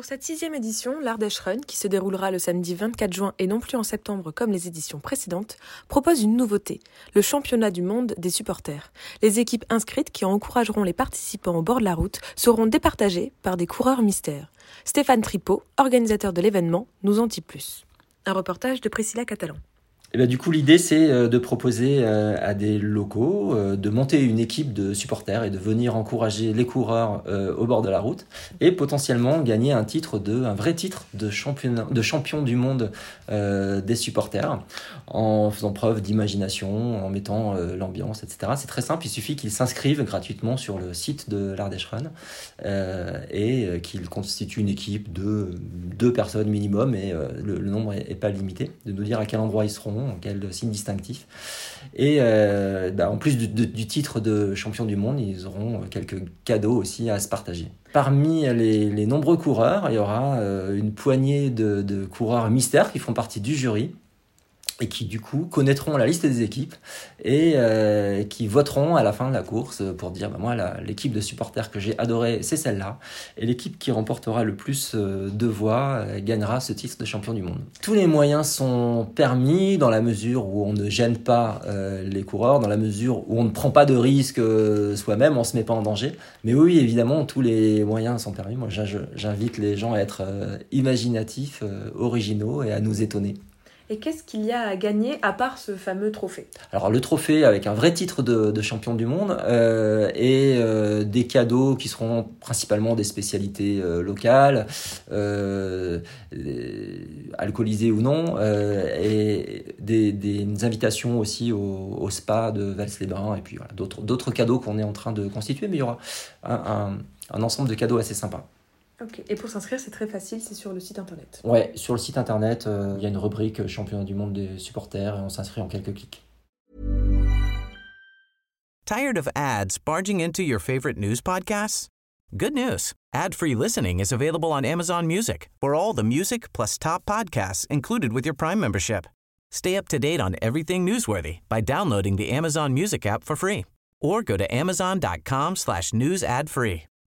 Pour cette sixième édition, l'Ardèche Run, qui se déroulera le samedi 24 juin et non plus en septembre comme les éditions précédentes, propose une nouveauté, le championnat du monde des supporters. Les équipes inscrites qui encourageront les participants au bord de la route seront départagées par des coureurs mystères. Stéphane Tripot, organisateur de l'événement, nous en dit plus. Un reportage de Priscilla Catalan. Et ben, du coup, l'idée, c'est euh, de proposer euh, à des locaux euh, de monter une équipe de supporters et de venir encourager les coureurs au bord de la route et potentiellement gagner un titre de, un vrai titre de champion, de champion du monde des supporters en faisant preuve d'imagination, en mettant l'ambiance, etc. C'est très simple. Il suffit qu'ils s'inscrivent gratuitement sur le site de l'Ardèche Run et qu'ils constituent une équipe de deux personnes minimum et le, nombre est pas limité. De nous dire à quel endroit ils seront quel signe distinctif. Et euh, bah, en plus du, titre de champion du monde, ils auront quelques cadeaux aussi à se partager. Parmi les, nombreux coureurs, il y aura euh, une poignée de, de coureurs mystères qui font partie du jury et qui du coup connaîtront la liste des équipes et euh, qui voteront à la fin de la course pour dire bah, moi l'équipe de supporters que j'ai adoré c'est celle-là et l'équipe qui remportera le plus euh, de voix euh, gagnera ce titre de champion du monde. Tous les moyens sont permis dans la mesure où on ne gêne pas les coureurs, dans la mesure où on ne prend pas de risques soi-même, on se met pas en danger. Mais oui évidemment tous les moyens sont permis. Moi j'invite les gens à être imaginatifs, originaux et à nous étonner. Et qu'est-ce qu'il y a à gagner à part ce fameux trophée? Alors le trophée avec un vrai titre de, champion du monde euh, et euh, des cadeaux qui seront principalement des spécialités euh, locales, alcoolisées ou non, et des, invitations aussi au, spa de Vals-les-Bains et puis voilà, d'autres cadeaux qu'on est en train de constituer, mais il y aura un, ensemble de cadeaux assez sympa. Et pour s'inscrire, c'est très facile, c'est sur le site internet. Ouais, sur le site internet, euh, il y a une rubrique championnat du monde des supporters et on s'inscrit en quelques clics. Tired of ads barging into your favorite news podcasts? Good news. Ad-free listening is available on Amazon Music. For all the music plus top podcasts included with your Prime membership. Stay up to date on everything newsworthy by downloading the Amazon Music app for free or go to amazon.com